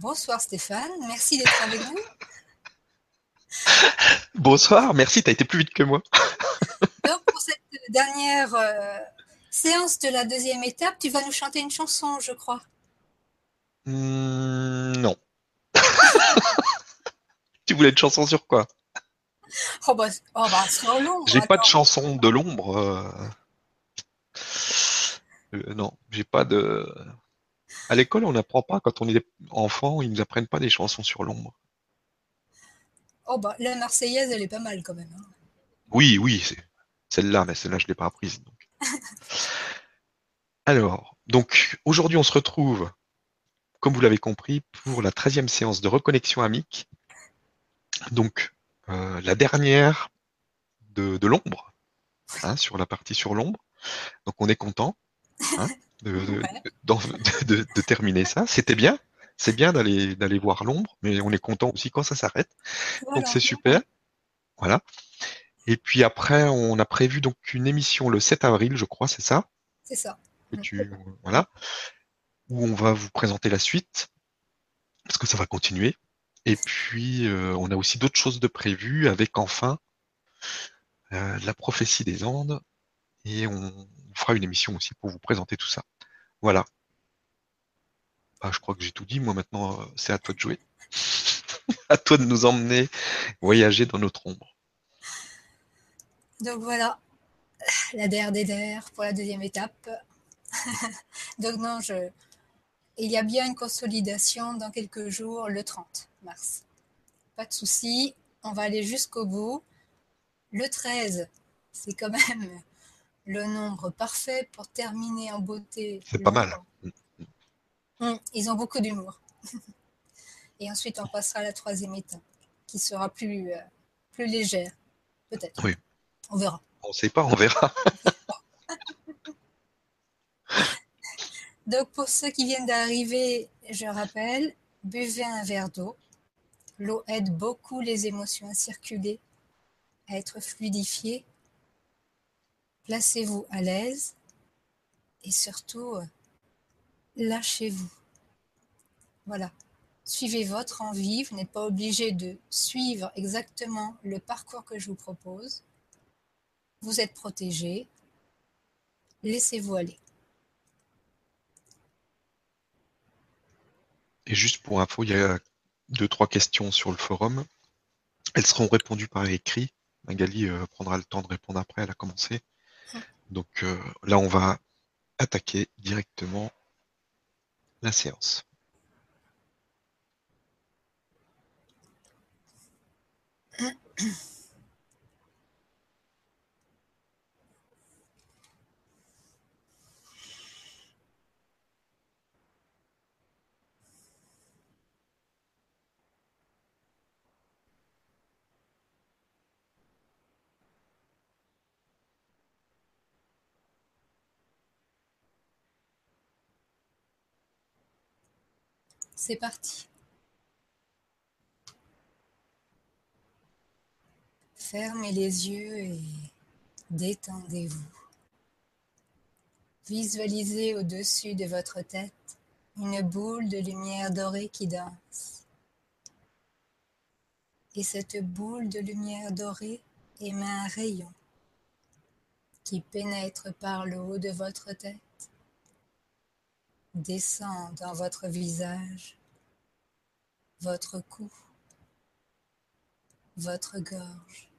Bonsoir Stéphane, merci d'être avec nous. Bonsoir, merci, tu as été plus vite que moi. Donc pour cette dernière euh, séance de la deuxième étape, tu vas nous chanter une chanson, je crois. Hmm, non. tu voulais une chanson sur quoi? Oh bah, oh bah. J'ai pas de chanson de l'ombre. Euh. Euh, non, j'ai pas de. À l'école, on n'apprend pas quand on est enfant, ils nous apprennent pas des chansons sur l'ombre. Oh bah la Marseillaise, elle est pas mal quand même. Hein. Oui, oui, c'est celle-là, mais celle-là, je l'ai pas apprise. Alors, donc aujourd'hui, on se retrouve, comme vous l'avez compris, pour la 13e séance de reconnexion amique. Donc, euh, la dernière de, l'ombre, hein, sur la partie sur l'ombre. Donc, on est content. Hein, de, terminer ça. C'était bien. C'est bien d'aller d'aller voir l'ombre, mais on est content aussi quand ça s'arrête. Donc c'est super. Voilà. Et puis après, on a prévu donc une émission le 7 avril, je crois, c'est ça? C'est ça. voilà. Où on va vous présenter la suite, parce que ça va continuer. Et puis, euh, on a aussi d'autres choses de prévues, avec enfin euh, la prophétie des Andes. Et on fera une émission aussi pour vous présenter tout ça. Voilà. Bah, je crois que j'ai tout dit. Moi, maintenant, euh, c'est à toi de jouer. à toi de nous emmener voyager dans notre ombre. Donc voilà, la DRDR pour la deuxième étape. Donc non, je... il y a bien une consolidation dans quelques jours, le 30 mars. Pas de souci, on va aller jusqu'au bout. Le 13, c'est quand même le nombre parfait pour terminer en beauté. C'est pas mal. Hum, ils ont beaucoup d'humour. Et ensuite, on passera à la troisième étape, qui sera plus, euh, plus légère, peut-être. Oui. On verra. On ne sait pas, on verra. Donc, pour ceux qui viennent d'arriver, je rappelle, buvez un verre d'eau. L'eau aide beaucoup les émotions à circuler, à être fluidifiées Placez-vous à l'aise et surtout, euh, lâchez-vous. Voilà. Suivez votre envie. Vous n'êtes pas obligé de suivre exactement le parcours que je vous propose. Vous êtes protégé. Laissez-vous aller. Et juste pour info, il y a deux, trois questions sur le forum. Elles seront répondues par écrit. Magali euh, prendra le temps de répondre après, elle a commencé. Donc euh, là, on va attaquer directement la séance. C'est parti. Fermez les yeux et détendez-vous. Visualisez au-dessus de votre tête une boule de lumière dorée qui danse. Et cette boule de lumière dorée émet un rayon qui pénètre par le haut de votre tête descend dans votre visage, votre cou, votre gorge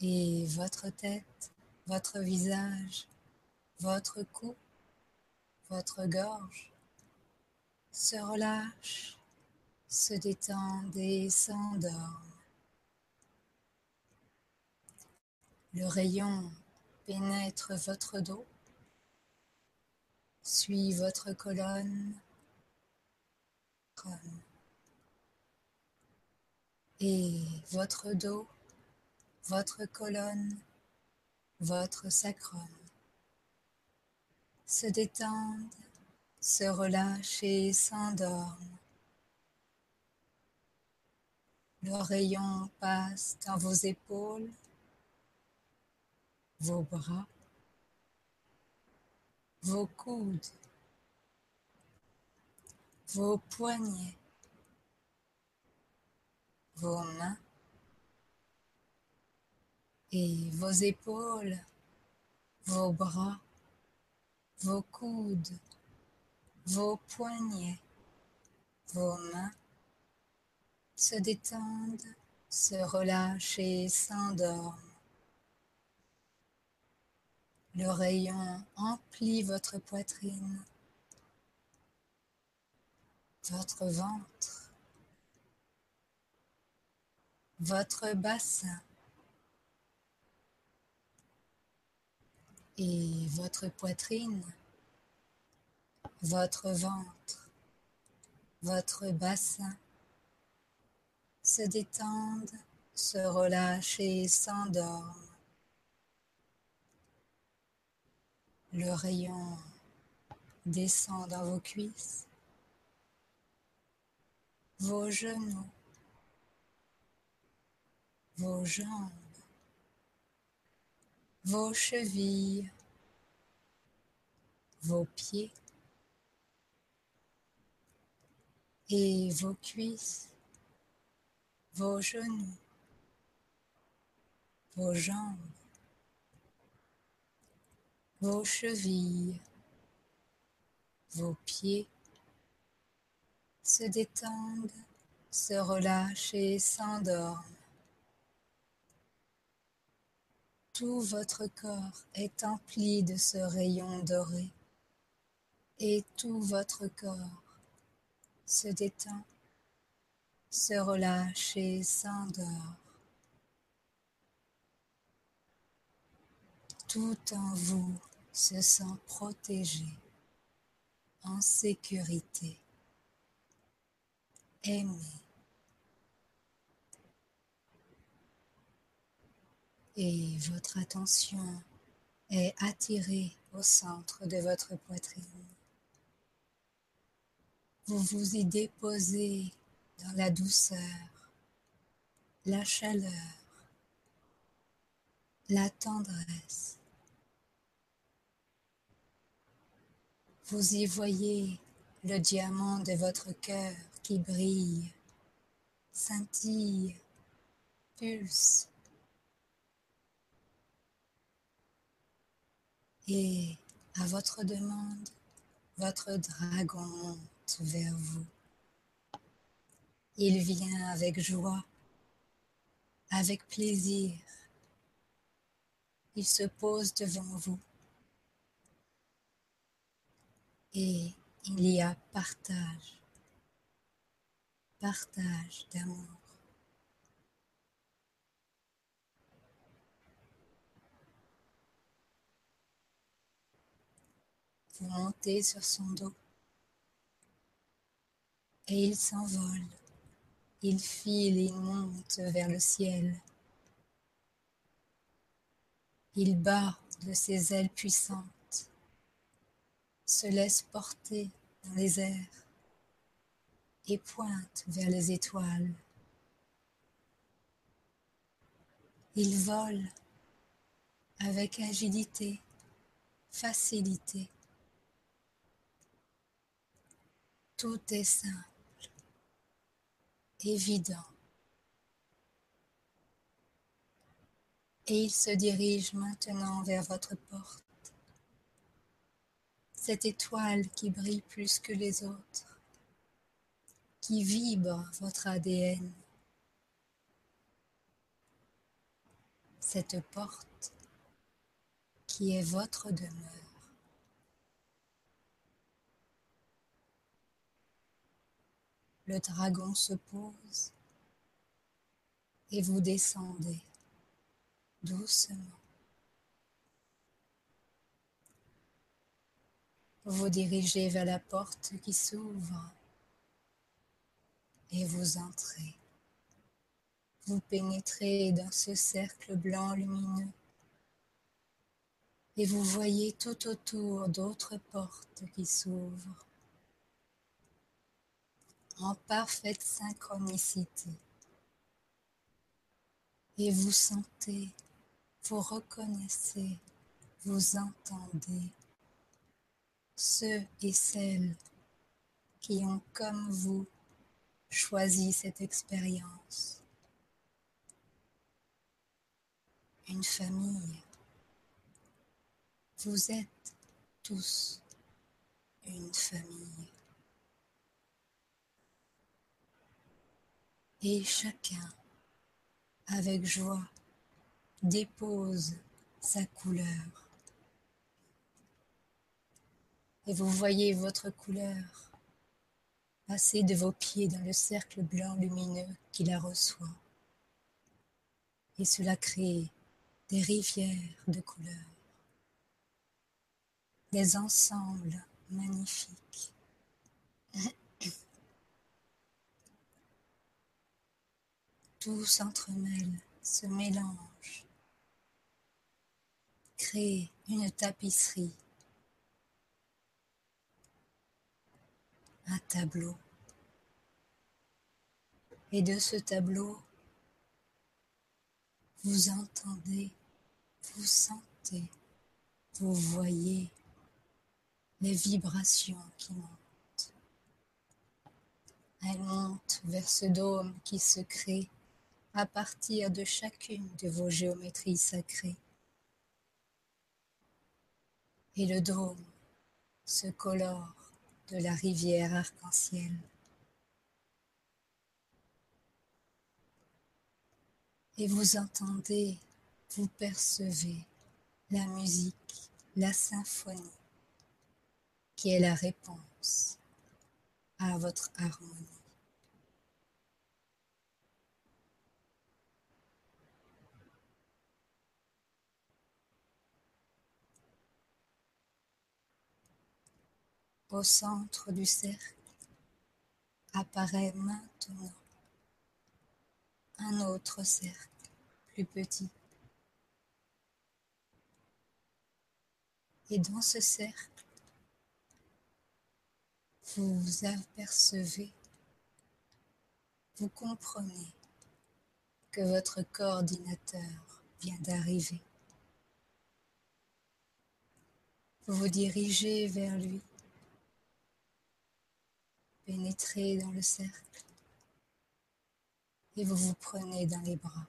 et votre tête, votre visage, votre cou, votre gorge se relâche, se détendent et s'endorment. Le rayon pénètre votre dos Suis votre colonne, et votre dos, votre colonne, votre sacrum. Se détendent, se relâchent et s'endorment. Le rayon passe dans vos épaules, vos bras, vos coudes, vos poignets, vos mains et vos épaules, vos bras, vos coudes, vos poignets, vos mains se détendent, se relâchent et s'endorment. Le rayon emplit votre poitrine, votre ventre, votre bassin. Et votre poitrine, votre ventre, votre bassin. Se détendent, se relâchent et s'endorment. Le rayon descend dans vos cuisses, vos genoux, vos jambes, vos chevilles, vos pieds et vos cuisses, vos genoux, vos jambes, vos chevilles, vos pieds se détendent, se relâchent et s'endorment. Tout votre corps est empli de ce rayon doré et tout votre corps se détend, se relâche et s'endort. Tout en vous se sent protégé, en sécurité, aimé. Et votre attention est attirée au centre de votre poitrine. Vous vous y déposez dans la douceur, la chaleur, la tendresse. Vous y voyez le diamant de votre cœur qui brille, scintille, pulse. Et à votre demande, votre dragon monte vers vous. Il vient avec joie, avec plaisir. Il se pose devant vous. Et il y a partage, partage d'amour. Vous montez sur son dos et il s'envole. Il file et monte vers le ciel. Il bat de ses ailes puissantes, se laisse porter dans les airs et pointe vers les étoiles. Il vole avec agilité, facilité. Tout est simple évident. Et il se dirige maintenant vers votre porte. Cette étoile qui brille plus que les autres, qui vibre votre ADN. Cette porte qui est votre demeure. Le dragon se pose et vous descendez doucement. Vous dirigez vers la porte qui s'ouvre et vous entrez. Vous pénétrez dans ce cercle blanc lumineux et vous voyez tout autour d'autres portes qui s'ouvrent en parfaite synchronicité. Et vous sentez, vous reconnaissez, vous entendez ceux et celles qui ont comme vous choisi cette expérience. Une famille. Vous êtes tous une famille. Et chacun, avec joie, dépose sa couleur. Et vous voyez votre couleur passer de vos pieds dans le cercle blanc lumineux qui la reçoit. Et cela crée des rivières de couleurs, des ensembles magnifiques. Tout s'entremêle, se mélange, crée une tapisserie un tableau. Et de ce tableau, vous entendez, vous sentez, vous voyez les vibrations qui montent. Elles montent vers ce dôme qui se crée à partir de chacune de vos géométries sacrées. Et le dôme se colore de la rivière arc-en-ciel. Et vous entendez, vous percevez la musique, la symphonie, qui est la réponse à votre harmonie. Au centre du cercle apparaît maintenant un autre cercle plus petit. Et dans ce cercle, vous apercevez, vous comprenez que votre coordinateur vient d'arriver. Vous vous dirigez vers lui pénétrez dans le cercle et vous vous prenez dans les bras.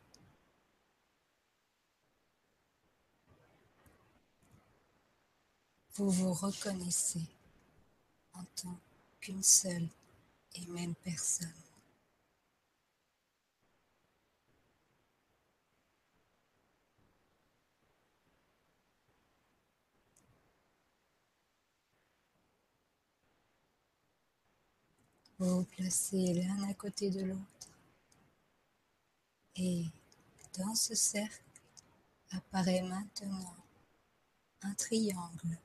Vous vous reconnaissez en tant qu'une seule et même personne. Vous placez l'un à côté de l'autre. Et dans ce cercle apparaît maintenant un triangle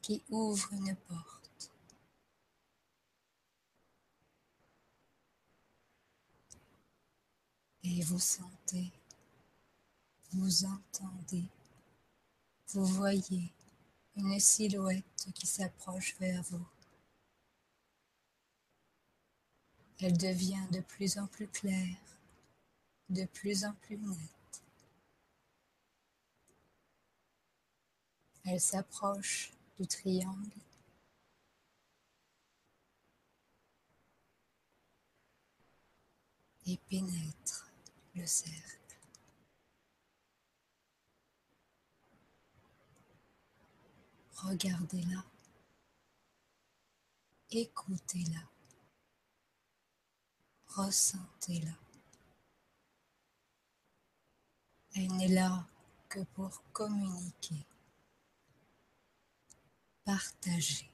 qui ouvre une porte. Et vous sentez, vous entendez, vous voyez une silhouette qui s'approche vers vous. Elle devient de plus en plus claire, de plus en plus nette. Elle s'approche du triangle et pénètre le cercle. Regardez-la, écoutez-la ressentez-la. Elle n'est là que pour communiquer, partager.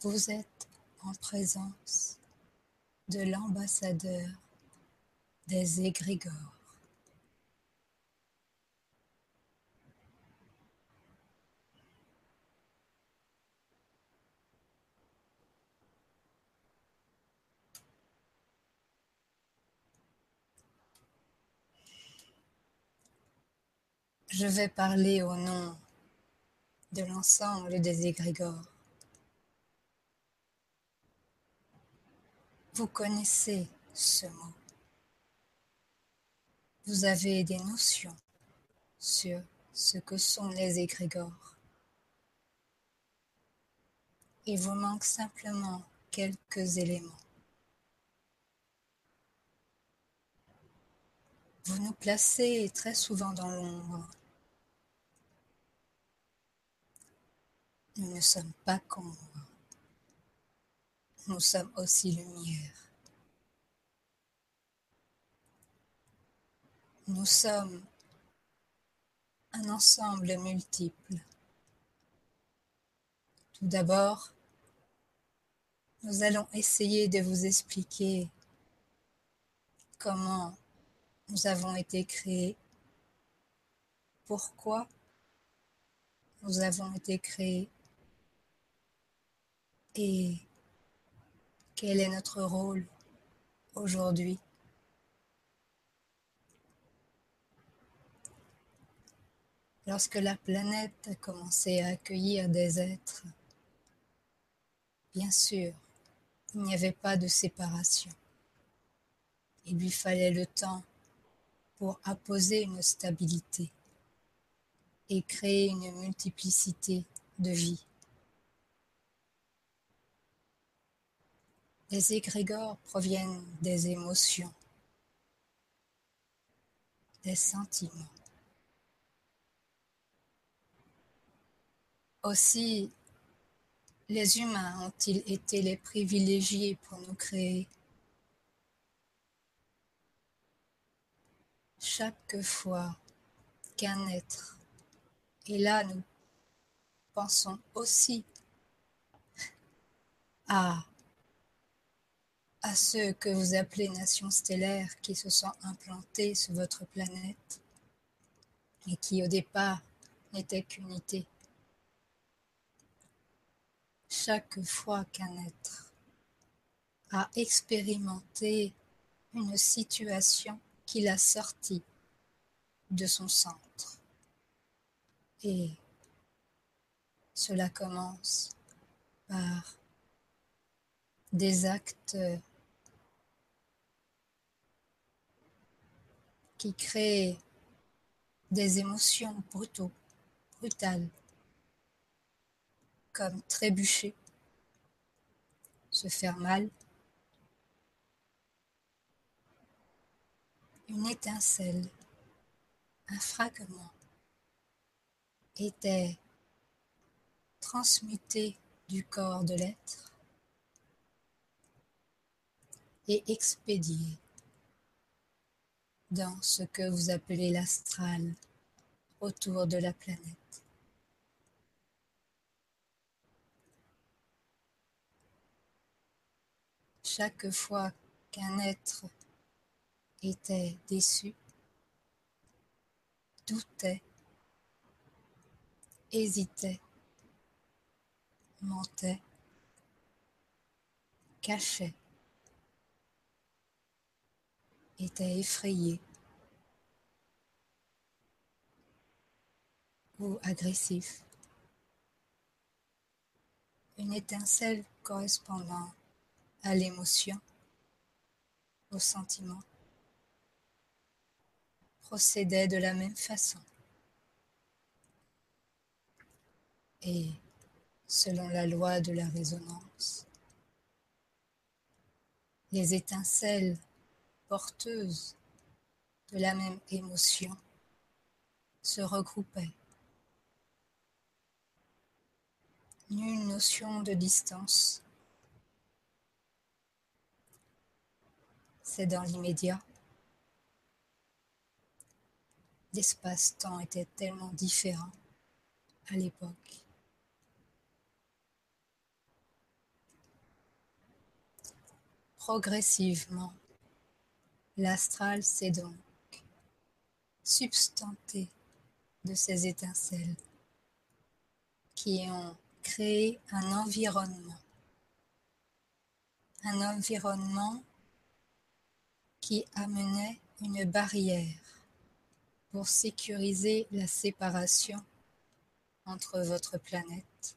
Vous êtes en présence de l'ambassadeur des égrégores. Je vais parler au nom de l'ensemble des égrégores. Vous connaissez ce mot. Vous avez des notions sur ce que sont les égrégores. Il vous manque simplement quelques éléments. Vous nous placez très souvent dans l'ombre. Nous ne sommes pas qu'ombre. Nous sommes aussi lumière. Nous sommes un ensemble multiple. Tout d'abord, nous allons essayer de vous expliquer comment nous avons été créés, pourquoi nous avons été créés et quel est notre rôle aujourd'hui? Lorsque la planète a commencé à accueillir des êtres, bien sûr, il n'y avait pas de séparation. Il lui fallait le temps pour apposer une stabilité et créer une multiplicité de vies. Les égrégores proviennent des émotions, des sentiments. Aussi, les humains ont-ils été les privilégiés pour nous créer? Chaque fois qu'un être, et là nous pensons aussi à, à ceux que vous appelez nations stellaires qui se sont implantés sur votre planète et qui au départ n'étaient qu'unité chaque fois qu'un être a expérimenté une situation qui l'a sorti de son centre. Et cela commence par des actes qui créent des émotions brutaux, brutales, comme trébucher, se faire mal. Une étincelle, un fragment était transmuté du corps de l'être et expédié dans ce que vous appelez l'astral autour de la planète. chaque fois qu'un être était déçu, doutait, hésitait, mentait, cachait, était effrayé ou agressif. Une étincelle correspondant à l'émotion, au sentiment, procédait de la même façon. Et selon la loi de la résonance, les étincelles porteuses de la même émotion se regroupaient. Nulle notion de distance c'est dans l'immédiat. L'espace-temps était tellement différent à l'époque. Progressivement, l'astral s'est donc substanté de ces étincelles qui ont créé un environnement. Un environnement qui amenait une barrière pour sécuriser la séparation entre votre planète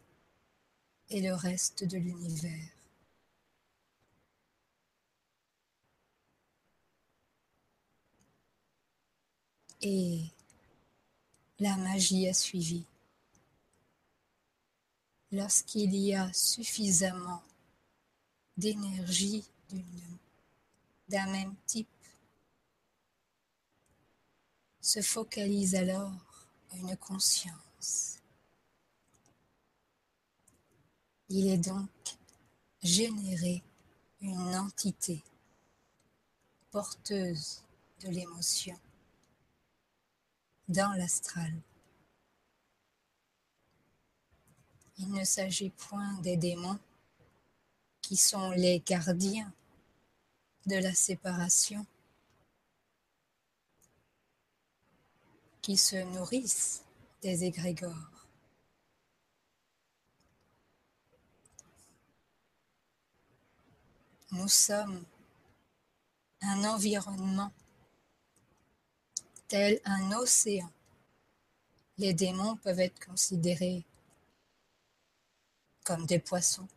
et le reste de l'univers. Et la magie a suivi. Lorsqu'il y a suffisamment d'énergie d'un même type, se focalise alors une conscience. Il est donc généré une entité porteuse de l'émotion dans l'astral. Il ne s'agit point des démons qui sont les gardiens de la séparation, qui se nourrissent des égrégores. Nous sommes un environnement tel un océan? Les démons peuvent être considérés comme des poissons,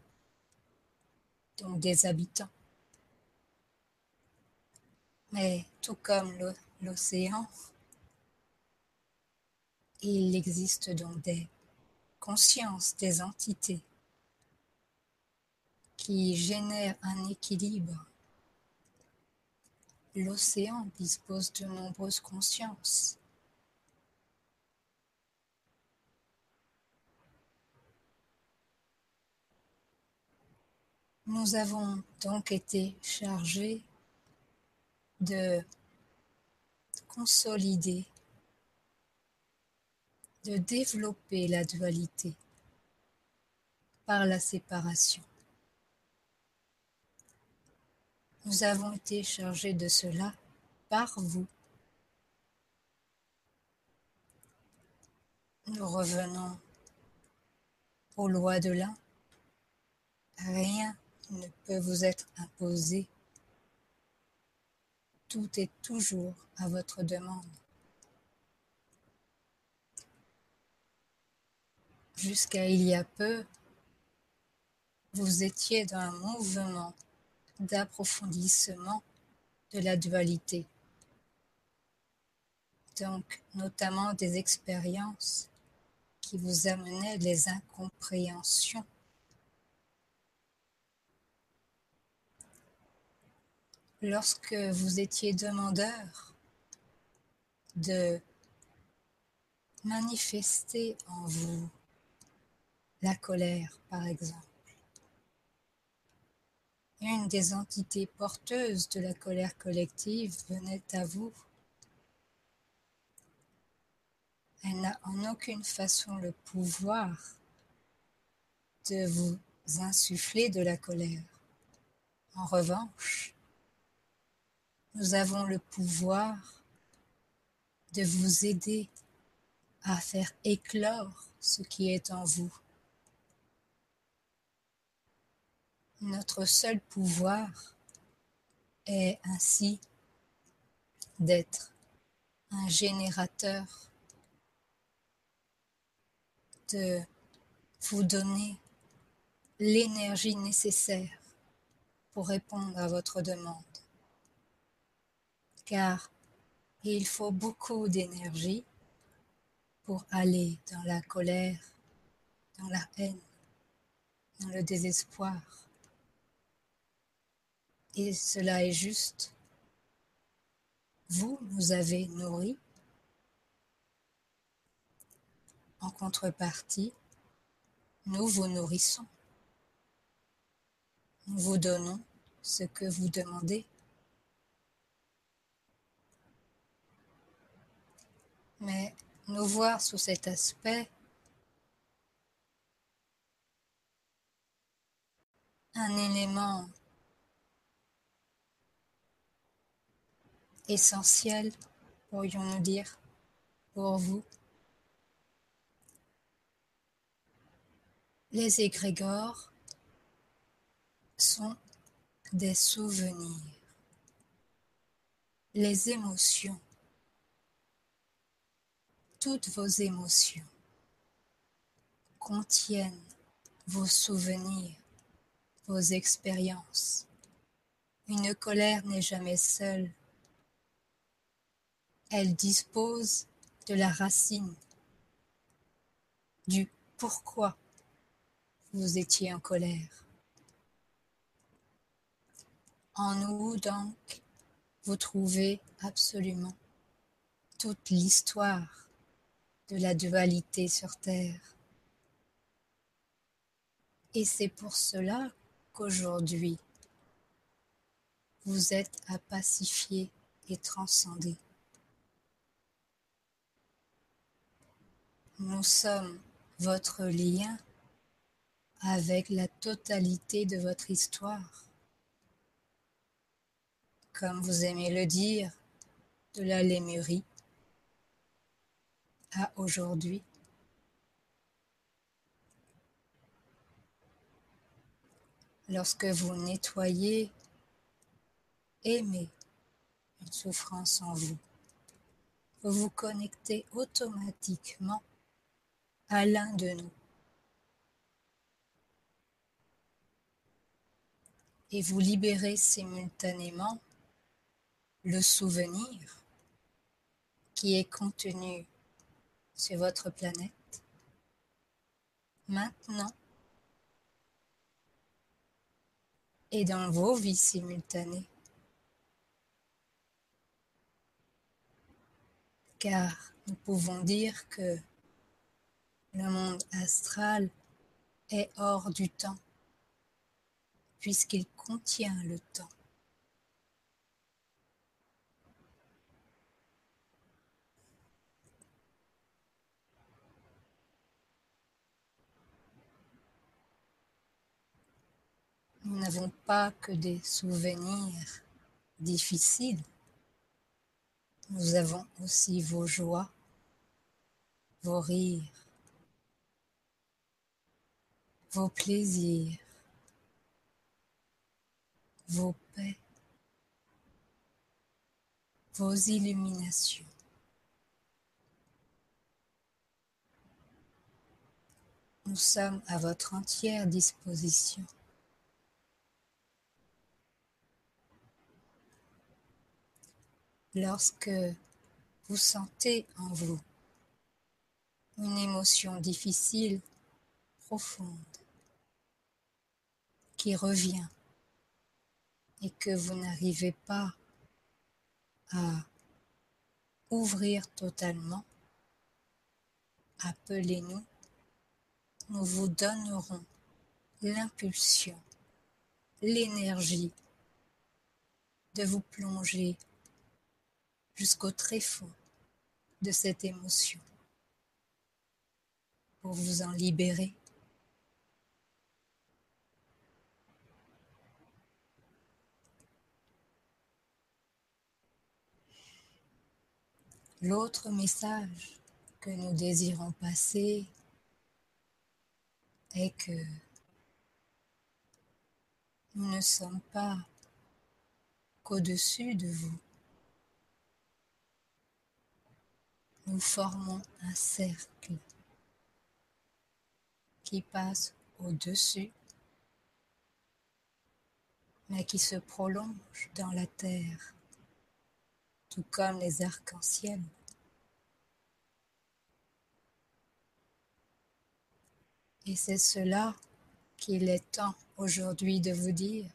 donc des habitants. Mais tout comme l'océan, il existe donc des consciences, des entités qui génèrent un équilibre L'océan dispose de nombreuses consciences. Nous avons donc été chargés de consolider, de développer la dualité par la séparation. Nous avons été chargés de cela par vous. Nous revenons aux lois de l'un. Rien ne peut vous être imposé. Tout est toujours à votre demande. Jusqu'à il y a peu, vous étiez dans un mouvement d'approfondissement de la dualité. Donc, notamment des expériences qui vous amenaient les incompréhensions. Lorsque vous étiez demandeur de manifester en vous la colère, par exemple, une des entités porteuses de la colère collective venait à vous. Elle n'a en aucune façon le pouvoir de vous insuffler de la colère. En revanche, nous avons le pouvoir de vous aider à faire éclore ce qui est en vous. Notre seul pouvoir est ainsi d'être un générateur, de vous donner l'énergie nécessaire pour répondre à votre demande. Car il faut beaucoup d'énergie pour aller dans la colère, dans la haine, dans le désespoir. Et cela est juste. Vous nous avez nourris. En contrepartie, nous vous nourrissons. Nous vous donnons ce que vous demandez. Mais nous voir sous cet aspect un élément essentiel, pourrions-nous dire, pour vous? Les égrégores sont des souvenirs, les émotions, toutes vos émotions contiennent vos souvenirs, vos expériences. Une colère n'est jamais seule elle dispose de la racine du pourquoi vous étiez en colère. En nous, donc, vous trouvez absolument toute l'histoire de la dualité sur Terre. Et c'est pour cela qu'aujourd'hui, vous êtes à pacifier et transcender. Nous sommes votre lien avec la totalité de votre histoire. Comme vous aimez le dire, de la Lémurie à aujourd'hui. Lorsque vous nettoyez, aimez une souffrance en vous, vous vous connectez automatiquement à l'un de nous. Et vous libérez simultanément le souvenir qui est contenu sur votre planète maintenant et dans vos vies simultanées. Car nous pouvons dire que le monde astral est hors du temps, puisqu'il contient le temps. Nous n'avons pas que des souvenirs difficiles, nous avons aussi vos joies, vos rires, vos plaisirs, vos paix, vos illuminations. Nous sommes à votre entière disposition. Lorsque vous sentez en vous une émotion difficile, profonde, qui revient et que vous n'arrivez pas à ouvrir totalement, appelez-nous, nous vous donnerons l'impulsion, l'énergie de vous plonger jusqu'au tréfonds de cette émotion pour vous en libérer L'autre message que nous désirons passer est que nous ne sommes pas qu'au-dessus de vous. Nous formons un cercle qui passe au-dessus, mais qui se prolonge dans la terre tout comme les arcs-en-ciel. Et c'est cela qu'il est temps aujourd'hui de vous dire.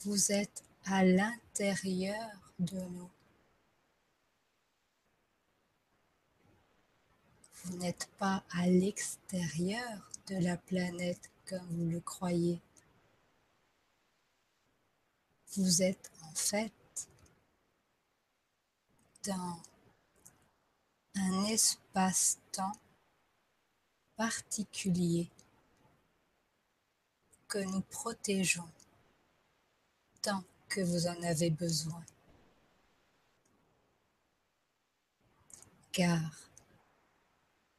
Vous êtes à l'intérieur de nous. Vous n'êtes pas à l'extérieur de la planète comme vous le croyez. Vous êtes fait dans un espace-temps particulier que nous protégeons tant que vous en avez besoin. Car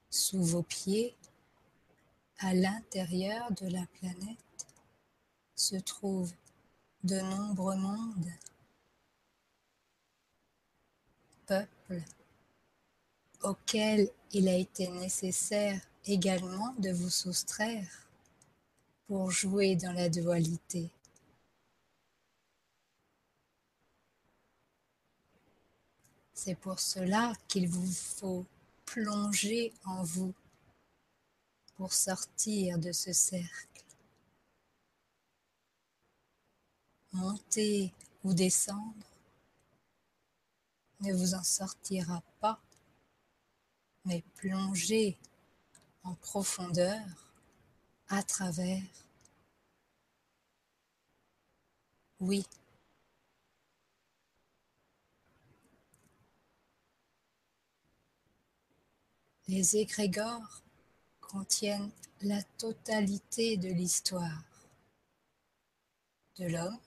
sous vos pieds, à l'intérieur de la planète, se trouve de nombreux mondes, peuples, auxquels il a été nécessaire également de vous soustraire pour jouer dans la dualité. C'est pour cela qu'il vous faut plonger en vous pour sortir de ce cercle. Monter ou descendre ne vous en sortira pas, mais plonger en profondeur à travers. Oui. Les égrégores contiennent la totalité de l'histoire de l'homme,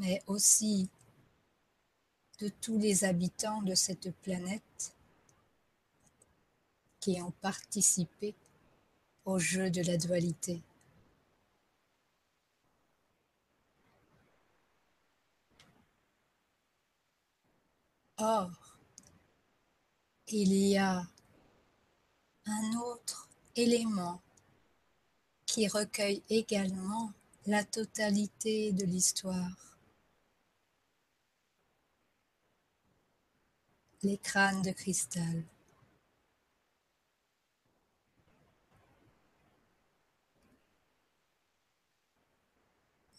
mais aussi de tous les habitants de cette planète qui ont participé au jeu de la dualité. Or, il y a un autre élément qui recueille également la totalité de l'histoire. Les crânes de cristal.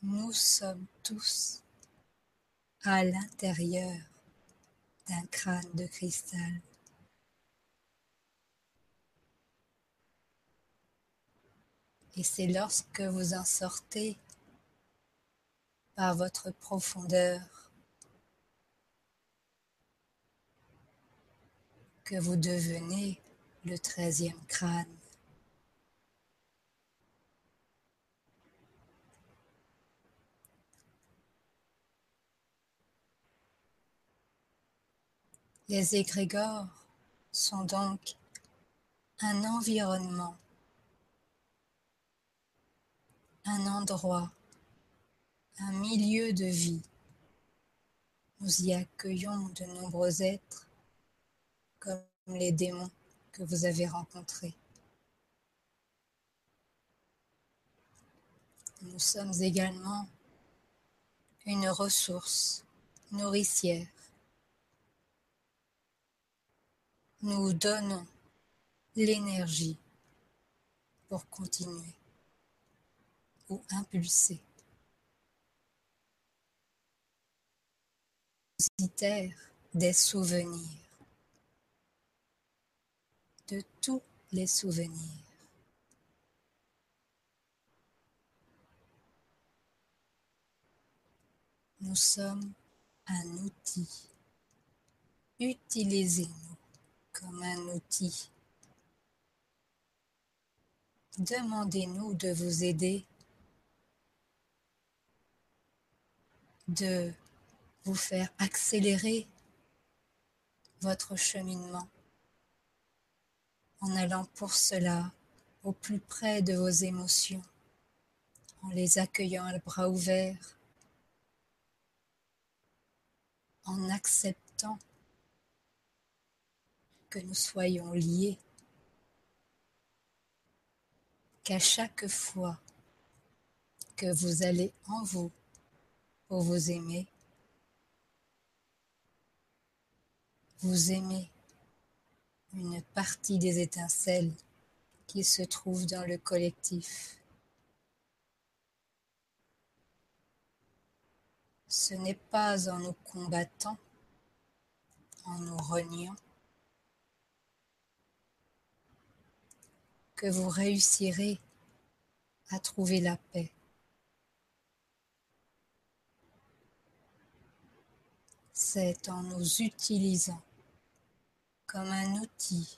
Nous sommes tous à l'intérieur d'un crâne de cristal. Et c'est lorsque vous en sortez par votre profondeur que vous devenez le treizième crâne. Les égrégores sont donc un environnement, un endroit, un milieu de vie. Nous y accueillons de nombreux êtres comme les démons que vous avez rencontrés. Nous sommes également une ressource nourricière nous donnons l'énergie pour continuer ou impulser. des souvenirs, de tous les souvenirs. Nous sommes un outil. Utilisez-nous comme un outil. Demandez-nous de vous aider, de vous faire accélérer votre cheminement en allant pour cela au plus près de vos émotions, en les accueillant à bras ouverts, en acceptant que nous soyons liés, qu'à chaque fois que vous allez en vous pour vous aimer, vous aimez une partie des étincelles qui se trouvent dans le collectif. Ce n'est pas en nous combattant, en nous reniant, que vous réussirez à trouver la paix. C'est en nous utilisant comme un outil,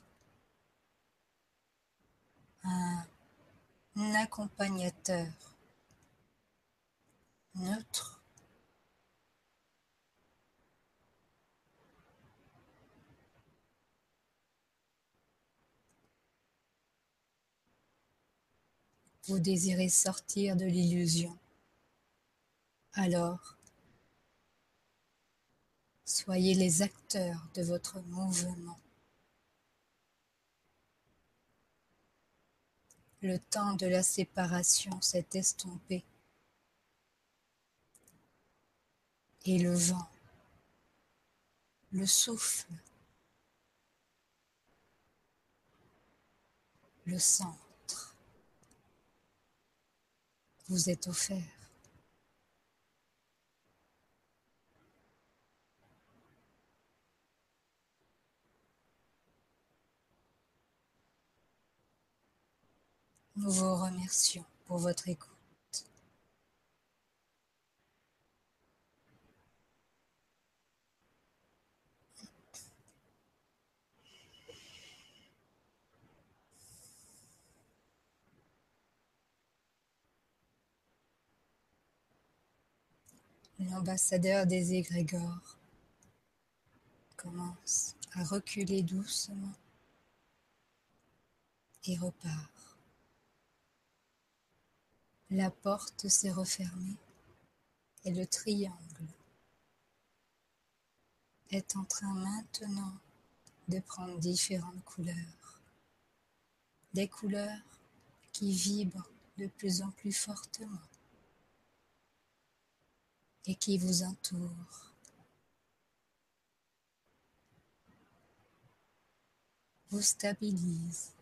un accompagnateur neutre vous désirez sortir de l'illusion. Alors, Soyez les acteurs de votre mouvement. Le temps de la séparation s'est estompé et le vent, le souffle, le centre vous est offert. Nous vous remercions pour votre écoute. L'ambassadeur des égrégores commence à reculer doucement et repart. La porte s'est refermée et le triangle est en train maintenant de prendre différentes couleurs. Des couleurs qui vibrent de plus en plus fortement et qui vous entourent. Vous stabilisent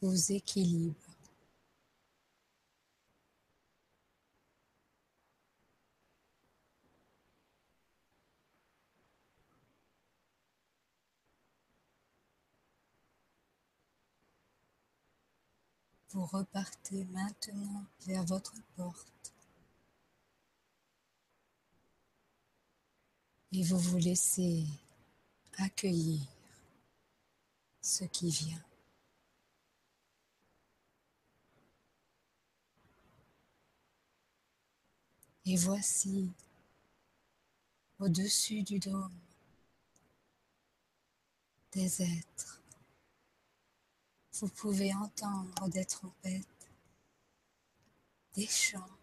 vous équilibre. Vous repartez maintenant vers votre porte et vous vous laissez accueillir ce qui vient. Et voici, au-dessus du dôme, des êtres. Vous pouvez entendre des trompettes, des chants.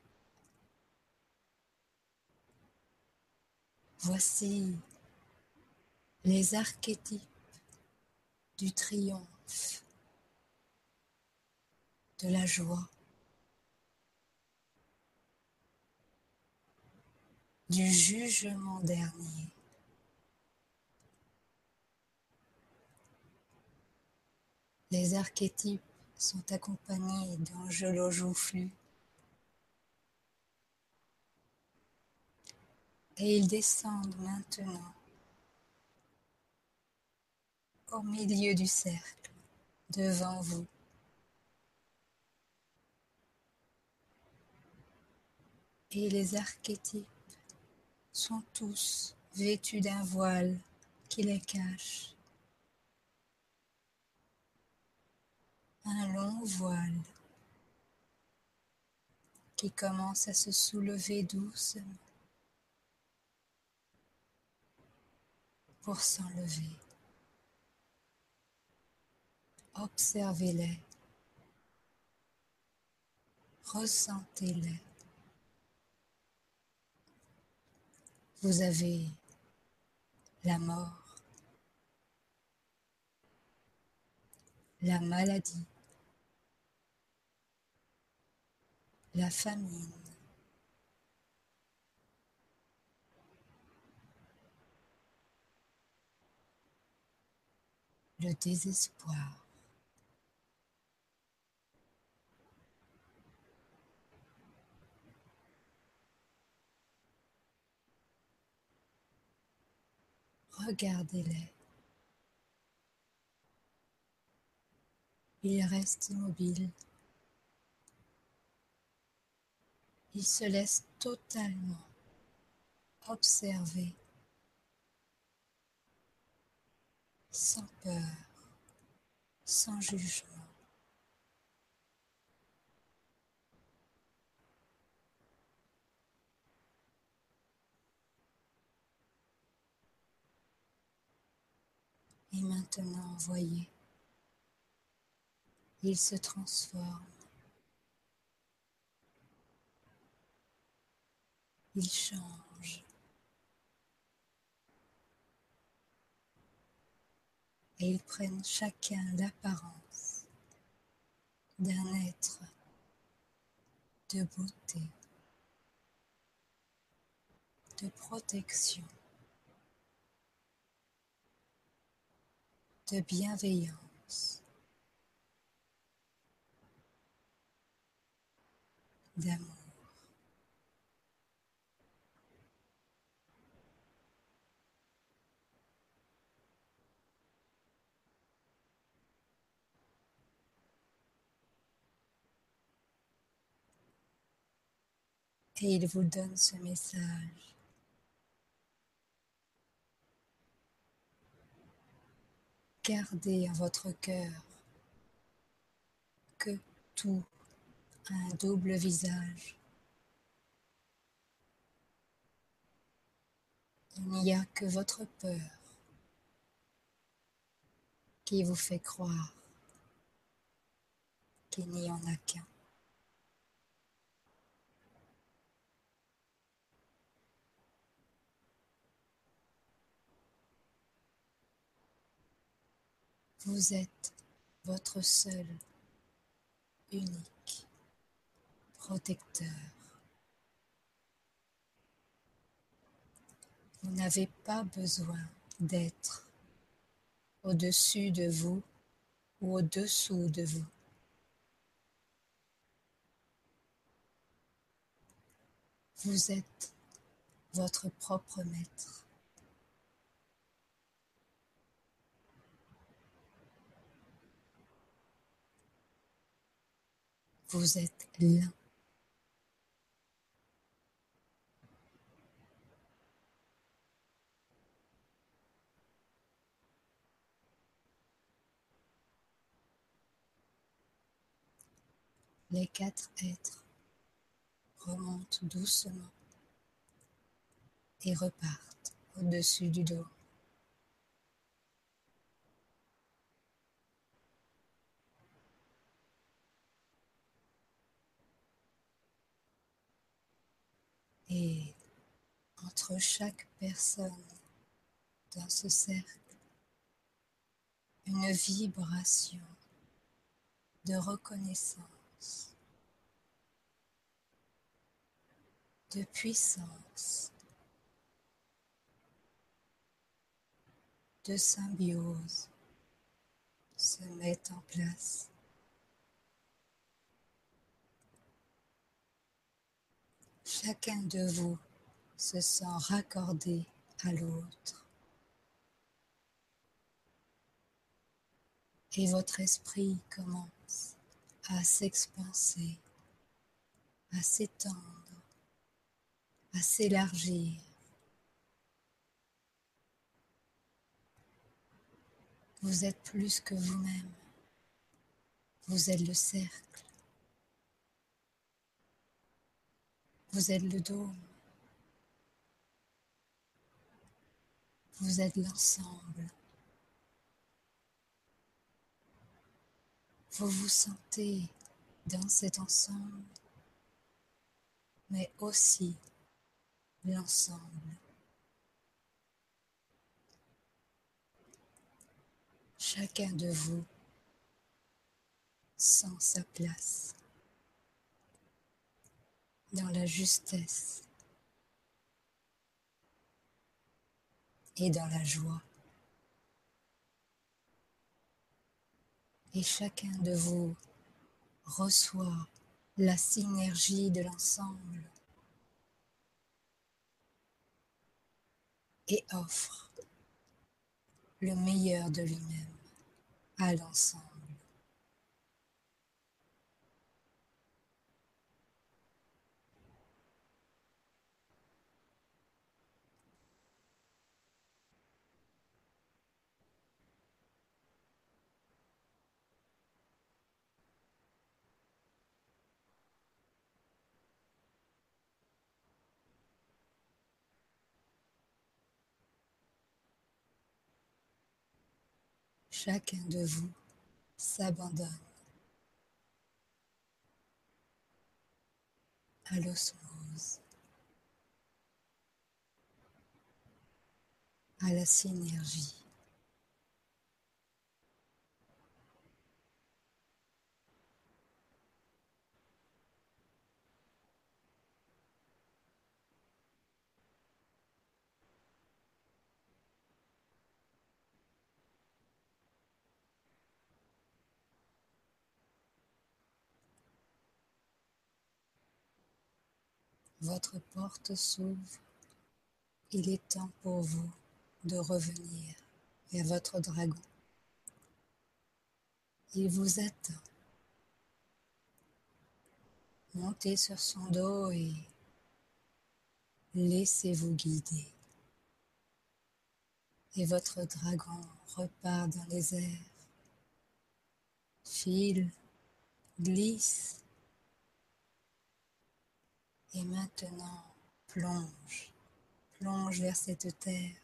Voici les archétypes du triomphe, de la joie, du jugement dernier. Les archétypes sont accompagnés d'angelots joufflus et ils descendent maintenant au milieu du cercle devant vous. Et les archétypes sont tous vêtus d'un voile qui les cache. Un long voile qui commence à se soulever doucement pour s'enlever. Observez-les, ressentez-les. Vous avez la mort, la maladie, la famine, le désespoir. Regardez-les. Ils restent immobiles. Ils se laissent totalement observer sans peur, sans jugement. Et maintenant, voyez, il se transforme. Il change. Et ils prennent chacun l'apparence d'un être de beauté, de protection. De bienveillance, d'amour. Et il vous donne ce message. Gardez en votre cœur que tout a un double visage. Il n'y a que votre peur qui vous fait croire qu'il n'y en a qu'un. Vous êtes votre seul, unique protecteur. Vous n'avez pas besoin d'être au-dessus de vous ou au-dessous de vous. Vous êtes votre propre maître. Vous êtes l'un. Les quatre êtres remontent doucement et repartent au-dessus du dos. Et entre chaque personne dans ce cercle, une vibration de reconnaissance, de puissance, de symbiose se met en place. Chacun de vous se sent raccordé à l'autre. Et votre esprit commence à s'expanser, à s'étendre, à s'élargir. Vous êtes plus que vous-même. Vous êtes le cercle. Vous êtes le dôme. Vous êtes l'ensemble. Vous vous sentez dans cet ensemble, mais aussi l'ensemble. Chacun de vous sent sa place dans la justesse et dans la joie. Et chacun de vous reçoit la synergie de l'ensemble et offre le meilleur de lui-même à l'ensemble. Chacun de vous s'abandonne à l'osmose, à la synergie. Votre porte s'ouvre. Il est temps pour vous de revenir vers votre dragon? Il vous attend. Montez sur son dos et laissez-vous guider. Et votre dragon repart dans les airs, file, glisse, et maintenant plonge, plonge vers cette terre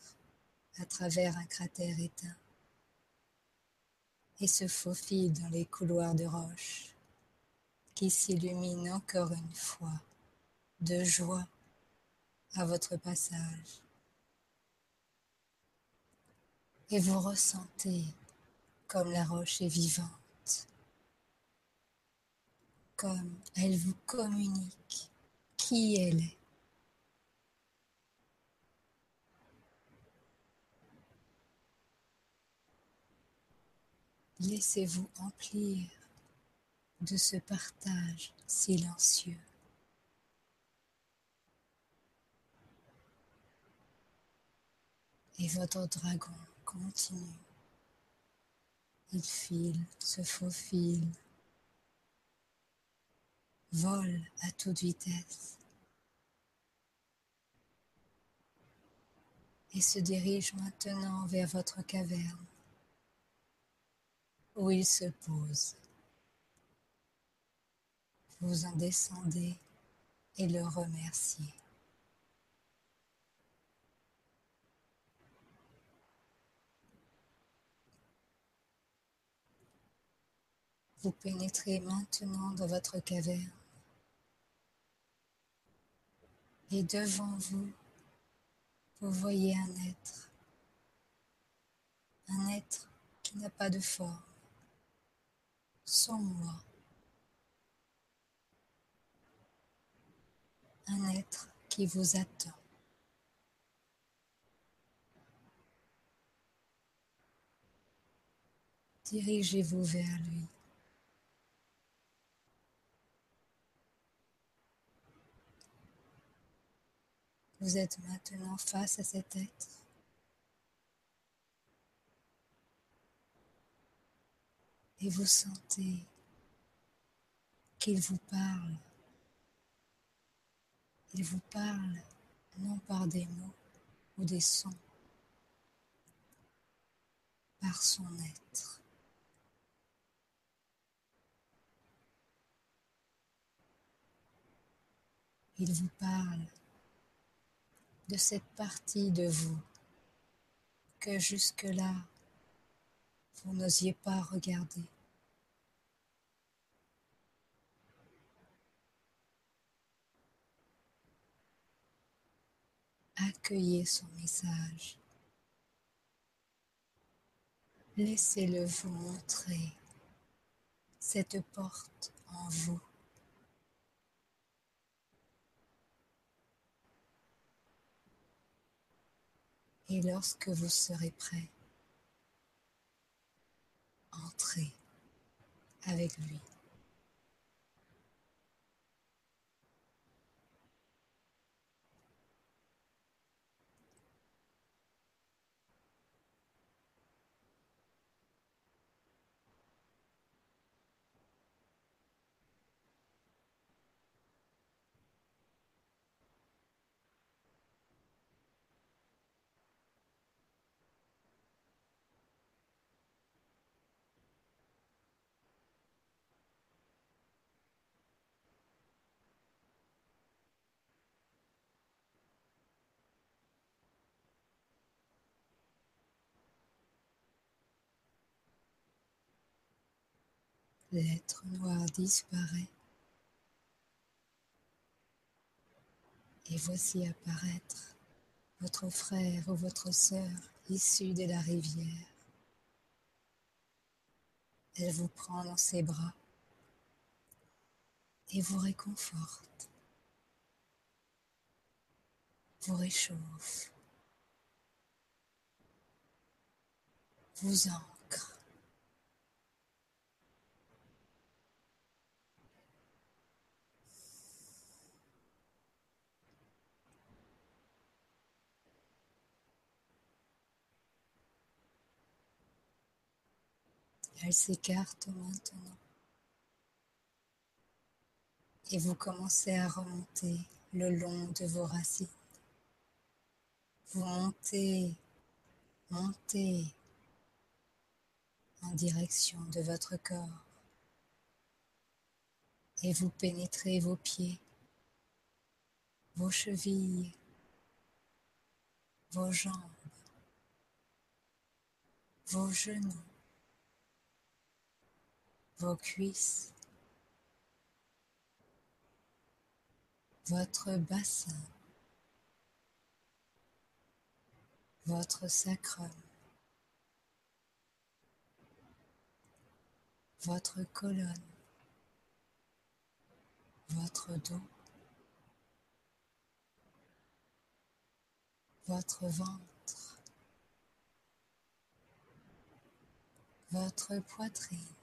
à travers un cratère éteint et se faufile dans les couloirs de roche qui s'illuminent encore une fois de joie à votre passage. Et vous ressentez comme la roche est vivante, comme elle vous communique qui elle est. Laissez-vous emplir de ce partage silencieux. Et votre dragon continue. Il file, se faufile, vole à toute vitesse et se dirige maintenant vers votre caverne où il se pose. Vous en descendez et le remerciez. Vous pénétrez maintenant dans votre caverne et devant vous, vous voyez un être, un être qui n'a pas de forme, sans moi. Un être qui vous attend. Dirigez-vous vers lui. Vous êtes maintenant face à cet être. Et vous sentez qu'il vous parle. Il vous parle non par des mots ou des sons, par son être. Il vous parle de cette partie de vous que jusque-là, vous n'osiez pas regarder. Accueillez son message. Laissez-le vous montrer cette porte en vous. Et lorsque vous serez prêt, entrez avec lui. L'être noir disparaît. Et voici apparaître votre frère ou votre sœur issu de la rivière. Elle vous prend dans ses bras et vous réconforte, vous réchauffe, vous en Elle s'écarte maintenant. Et vous commencez à remonter le long de vos racines. Vous montez, montez en direction de votre corps et vous pénétrez vos pieds, vos chevilles, vos jambes, vos genoux, vos cuisses, votre bassin, votre sacrum, votre colonne, votre dos, votre ventre, votre poitrine,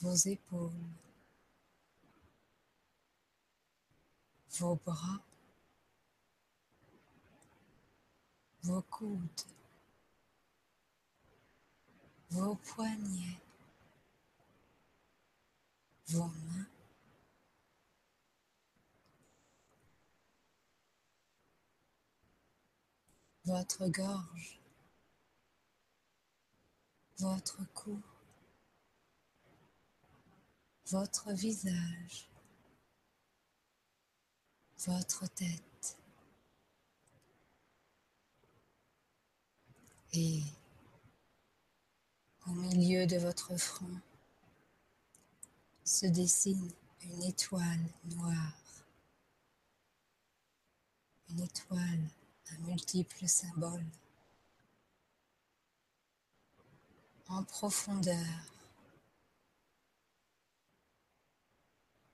vos épaules, vos bras, vos coudes, vos poignets, vos mains, votre gorge, votre cou, votre visage, votre tête. Et au milieu de votre front se dessine une étoile noire, une étoile à multiples symboles. En profondeur,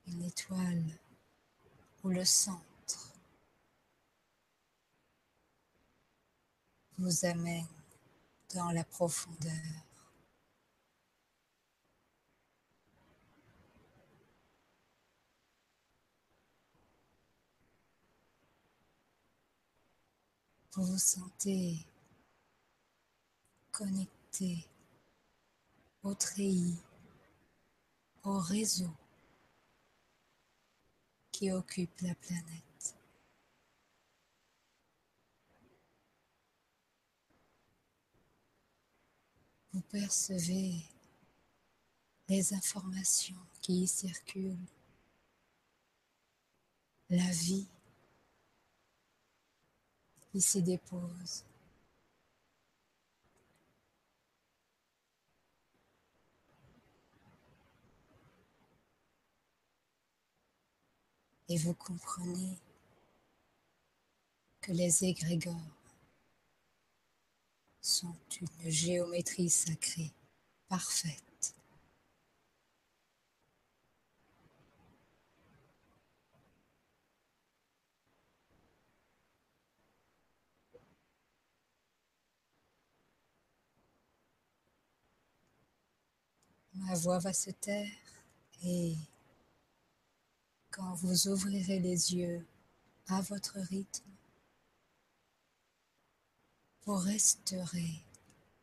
une étoile où le centre vous amène dans la profondeur. Vous vous sentez connecté au treillis, au réseau qui occupe la planète. Vous percevez les informations qui y circulent, la vie qui s'y dépose. Et vous comprenez que les égrégores sont une géométrie sacrée parfaite. Ma voix va se taire et quand vous ouvrirez les yeux à votre rythme, vous resterez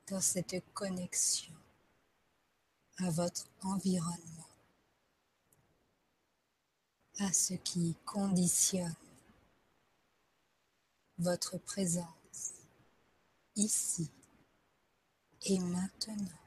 dans cette connexion à votre environnement, à ce qui conditionne votre présence ici et maintenant.